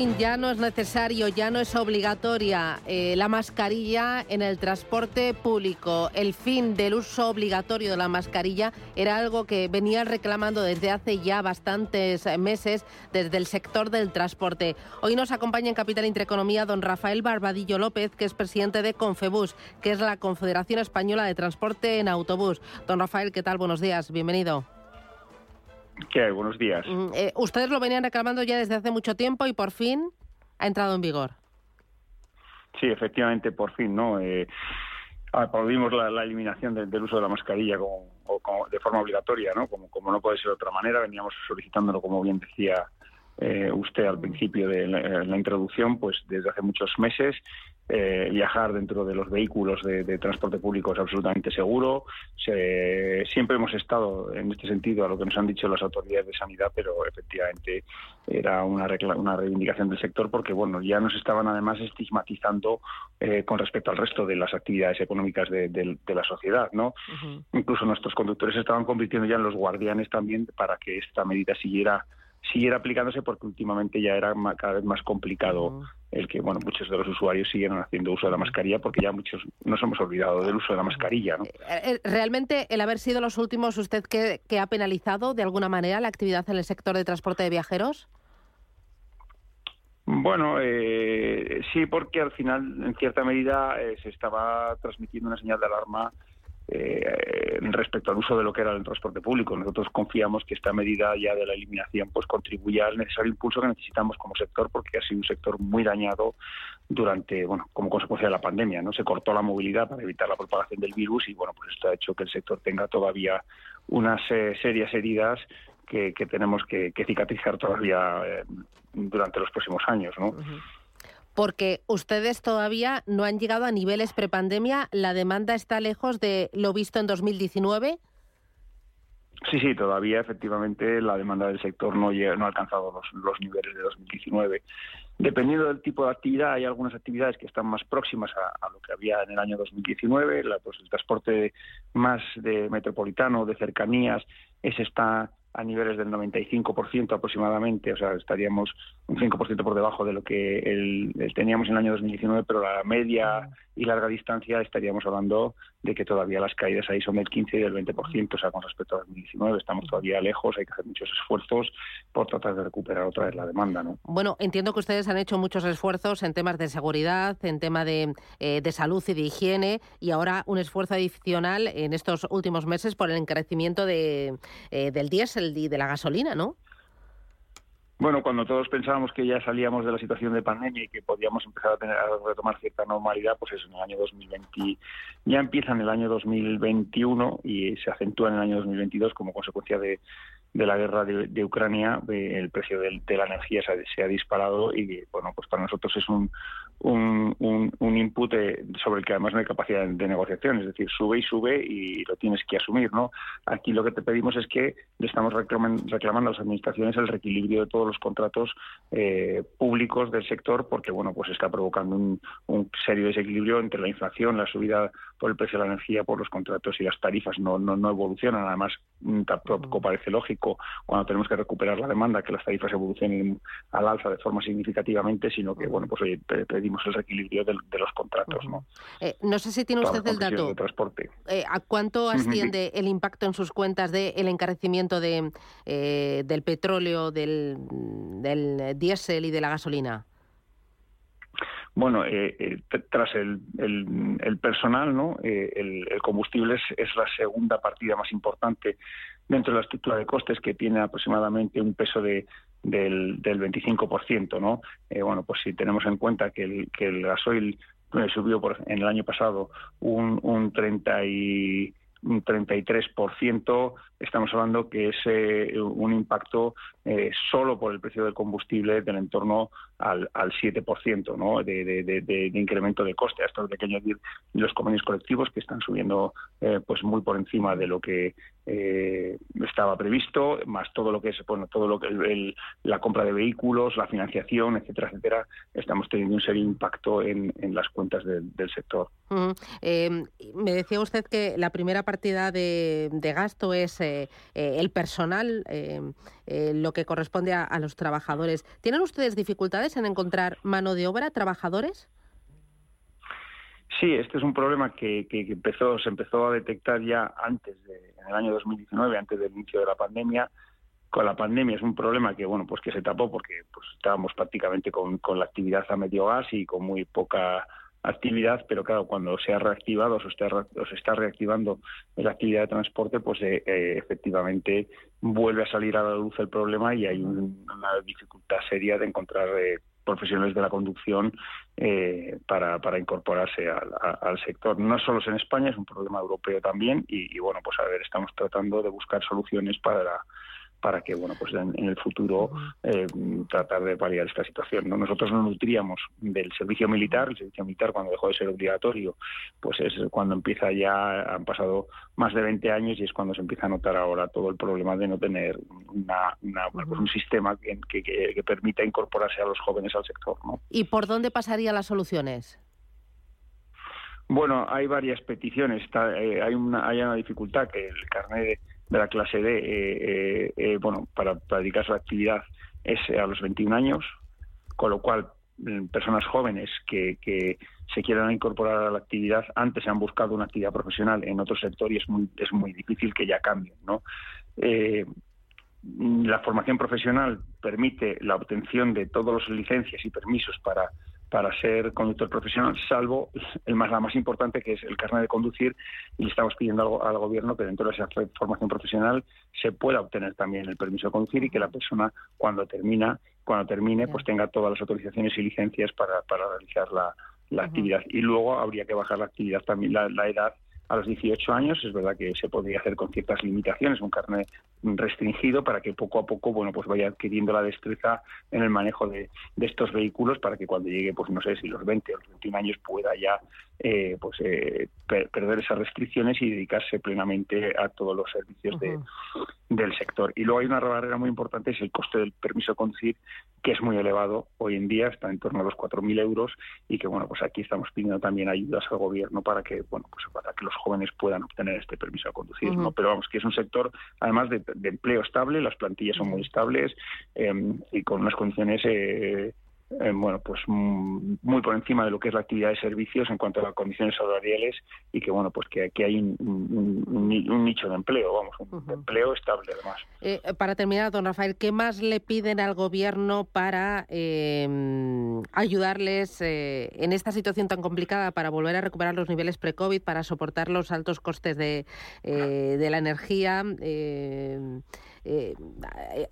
Ya no es necesario, ya no es obligatoria eh, la mascarilla en el transporte público. El fin del uso obligatorio de la mascarilla era algo que venían reclamando desde hace ya bastantes meses desde el sector del transporte. Hoy nos acompaña en Capital Intereconomía don Rafael Barbadillo López, que es presidente de Confebus, que es la Confederación Española de Transporte en Autobús. Don Rafael, ¿qué tal? Buenos días, bienvenido. ¿Qué hay? Buenos días. Mm, eh, ustedes lo venían reclamando ya desde hace mucho tiempo y por fin ha entrado en vigor. Sí, efectivamente, por fin, ¿no? Eh, aplaudimos la, la eliminación de- del uso de la mascarilla como, como- de forma obligatoria, ¿no? Como, como no puede ser de otra manera, veníamos solicitándolo, como bien decía eh, usted al principio de la, la introducción, pues desde hace muchos meses. Eh, viajar dentro de los vehículos de, de transporte público es absolutamente seguro. Se- siempre hemos estado en este sentido a lo que nos han dicho las autoridades de sanidad, pero efectivamente era una, una reivindicación del sector porque bueno ya nos estaban además estigmatizando eh, con respecto al resto de las actividades económicas de, de- de la sociedad, ¿no? Incluso nuestros conductores se estaban convirtiendo ya en los guardianes también para que esta medida siguiera siguiera aplicándose porque últimamente ya era cada vez más complicado el que bueno muchos de los usuarios siguieran haciendo uso de la mascarilla porque ya muchos nos hemos olvidado del uso de la mascarilla, ¿no? Eh, eh, ¿Realmente el haber sido los últimos, usted que, que ha penalizado de alguna manera la actividad en el sector de transporte de viajeros? Bueno, eh, sí, porque al final, en cierta medida, eh, se estaba transmitiendo una señal de alarma eh, respecto al uso de lo que era el transporte público. Nosotros confiamos que esta medida ya de la eliminación pues contribuya al necesario impulso que necesitamos como sector, porque ha sido un sector muy dañado durante, bueno, como consecuencia de la pandemia, ¿no? Se cortó la movilidad para evitar la propagación del virus y, bueno, pues esto ha hecho que el sector tenga todavía unas eh, serias heridas que, que tenemos que, que cicatrizar todavía eh, durante los próximos años, ¿no? Porque ustedes todavía no han llegado a niveles prepandemia, la demanda está lejos de lo visto en 2019. Sí, sí, todavía efectivamente la demanda del sector no, llega- no ha alcanzado los, niveles de 2019. Dependiendo del tipo de actividad, hay algunas actividades que están más próximas a, a lo que había en el año 2019. La, pues, el transporte más de metropolitano, de cercanías, ese está a niveles del 95% aproximadamente, o sea, estaríamos un 5% por debajo de lo que el, teníamos en el año 2019, pero la media y larga distancia estaríamos hablando de que todavía las caídas ahí son del 15 y del 20%, o sea, con respecto a 2019 estamos todavía lejos, hay que hacer muchos esfuerzos por tratar de recuperar otra vez la demanda, ¿no? Bueno, entiendo que ustedes han hecho muchos esfuerzos en temas de seguridad, en tema de, eh, de salud y de higiene, y ahora un esfuerzo adicional en estos últimos meses por el encarecimiento de, eh, del diésel y de la gasolina, ¿no? Bueno, cuando todos pensábamos que ya salíamos de la situación de pandemia y que podíamos empezar a, tener, a retomar cierta normalidad, pues eso, en el año 2020 ya empieza en el año 2021 y se acentúa en el año 2022 como consecuencia de, de la guerra de, de Ucrania, eh, el precio del- de, la energía se ha, se ha disparado y bueno, pues para nosotros es un, un, un, un input sobre el que además no hay capacidad de, de negociación, es decir, sube y sube y lo tienes que asumir, ¿no? Aquí lo que te pedimos es que le estamos reclaman- reclamando a las administraciones el reequilibrio de todos los contratos eh, públicos del sector porque bueno, pues está provocando un, un serio desequilibrio entre la inflación, la subida por el precio de la energía, por los contratos y las tarifas no, no, no evolucionan. Además, mm, tampoco parece lógico cuando tenemos que recuperar la demanda que las tarifas evolucionen al alza de forma significativamente, sino que bueno, pues oye, pe- el reequilibrio del- de, los contratos, ¿no? Eh, no sé si tiene usted el dato. de transporte. Eh, ¿A cuánto asciende el impacto en sus cuentas del encarecimiento de, eh, del petróleo, del, del diésel y de la gasolina? Bueno, eh, eh, tras el, el- el personal, ¿no? Eh, el, el combustible es, es la segunda partida más importante dentro de la estructura de costes que tiene aproximadamente un peso de, del, del 25%, ¿no? Eh, bueno, pues si tenemos en cuenta que el, que el gasoil eh, subió por, en el año pasado un, un 30 y un 33%, estamos hablando que es eh, un impacto eh, solo por el precio del combustible del entorno al, al 7% ¿no? de, de, de, incremento de coste. A esto hay que añadir los convenios colectivos que están subiendo eh, pues muy por encima de lo que eh, estaba previsto, más todo lo que es bueno, todo lo que el, la compra de vehículos, la financiación, etcétera, etcétera. Estamos teniendo un serio impacto en, en las cuentas del sector. Em, me decía usted que la primera partida de, gasto es eh, eh, el personal, em, eh, lo que corresponde a, los trabajadores. ¿Tienen ustedes dificultades en encontrar mano de obra, trabajadores? Sí, este es un problema que, empezó, se empezó a detectar ya antes, de, en el año 2019, antes del inicio de la pandemia. Con la pandemia es un problema que, bueno, pues que se tapó porque pues, estábamos prácticamente con, con la actividad a medio gas y con muy poca actividad, pero claro, cuando se ha reactivado o se está, se está reactivando la actividad de transporte, pues eh, eh, efectivamente vuelve a salir a la luz el problema y hay una dificultad seria de encontrar eh, profesionales de la conducción para, para incorporarse al, sector. No solo es en España, es un problema europeo también y, y, bueno, pues a ver, estamos tratando de buscar soluciones para para que bueno pues en, el futuro eh, tratar de paliar esta situación ¿no? nosotros nos nutríamos del servicio militar el servicio militar cuando dejó de ser obligatorio pues es cuando empieza ya han pasado más de 20 años y es cuando se empieza a notar ahora todo el problema de no tener una, pues un sistema que, que, permita incorporarse a los jóvenes al sector ¿no? y por dónde pasarían las soluciones bueno, hay varias peticiones. Eh, hay, una, hay una dificultad que el carnet de, la clase D, eh, eh, eh, bueno, para, dedicar su actividad es a los 21 años, con lo cual mm, personas jóvenes que, que, se quieran incorporar a la actividad antes han buscado una actividad profesional en otro sector y es muy, es muy difícil que ya cambien, ¿no? la formación profesional permite la obtención de todas las licencias y permisos para para ser conductor profesional, salvo el más, la más importante, que es el carnet de conducir, y le estamos pidiendo al, al, gobierno que dentro de esa formación profesional se pueda obtener también el permiso de conducir y que la persona, cuando termina, cuando termine, pues tenga todas las autorizaciones y licencias para, para realizar la, la actividad. Y luego habría que bajar la actividad también, la, la edad a los 18 años. Es verdad que se podría hacer con ciertas limitaciones, un carnet restringido para que poco a poco, bueno, pues vaya adquiriendo la destreza en el manejo de, de estos vehículos para que cuando llegue, pues no sé si los 20 o los 21 años pueda ya eh, pues eh, perder esas restricciones y dedicarse plenamente a todos los servicios de, del sector. Y luego hay una barrera muy importante, es el coste del permiso de conducir, que es muy elevado hoy en día, está en torno a los 4.000 euros y que, bueno, pues aquí estamos pidiendo también ayudas al gobierno para que, bueno, pues para que los jóvenes puedan obtener este permiso de conducir, ¿no? Pero vamos, que es un sector, además de, empleo estable, las plantillas son muy estables eh, y con unas condiciones eh, eh, bueno, pues mm, muy por encima de lo que es la actividad de servicios en cuanto a las condiciones salariales y que, bueno, pues que aquí hay un, nicho de empleo, vamos, un empleo estable además. Eh, para terminar, don Rafael, ¿qué más le piden al gobierno para em, ayudarles eh, en esta situación tan complicada para volver a recuperar los niveles pre-COVID, para soportar los altos costes de, de la energía? Eh,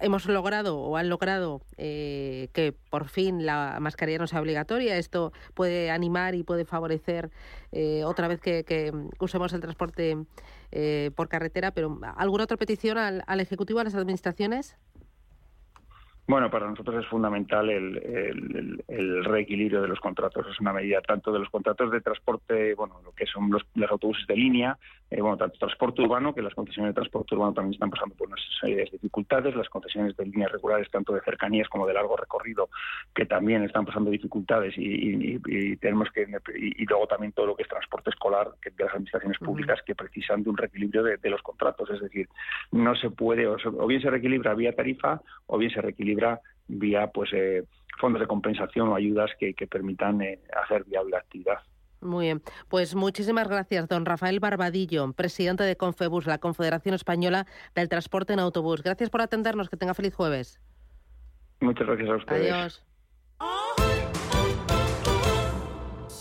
hemos logrado o han logrado eh, que por fin la mascarilla no sea obligatoria. Esto puede animar y puede favorecer eh, otra vez que, usemos el transporte por carretera. Pero ¿alguna otra petición al Ejecutivo, a las administraciones? Bueno, para nosotros es fundamental el, reequilibrio de los contratos. Es una medida tanto de los contratos de transporte, bueno, lo que son los, autobuses de línea, eh, bueno, tanto transporte urbano, que las concesiones de transporte urbano también están pasando por unas serias dificultades, las concesiones de líneas regulares, tanto de cercanías como de largo recorrido, que también están pasando dificultades y, tenemos que y, luego también todo lo que es transporte escolar que de las administraciones públicas que precisan de un reequilibrio de, los contratos. Es decir, no se puede, o bien se reequilibra vía tarifa o bien se reequilibra vía pues eh, fondos de compensación o ayudas que, permitan eh, hacer viable la actividad. Muy bien, pues muchísimas gracias, don Rafael Barbadillo, presidente de Confebus, la Confederación Española del Transporte en Autobús. Gracias por atendernos, que tenga feliz jueves. Muchas gracias a ustedes. Adiós.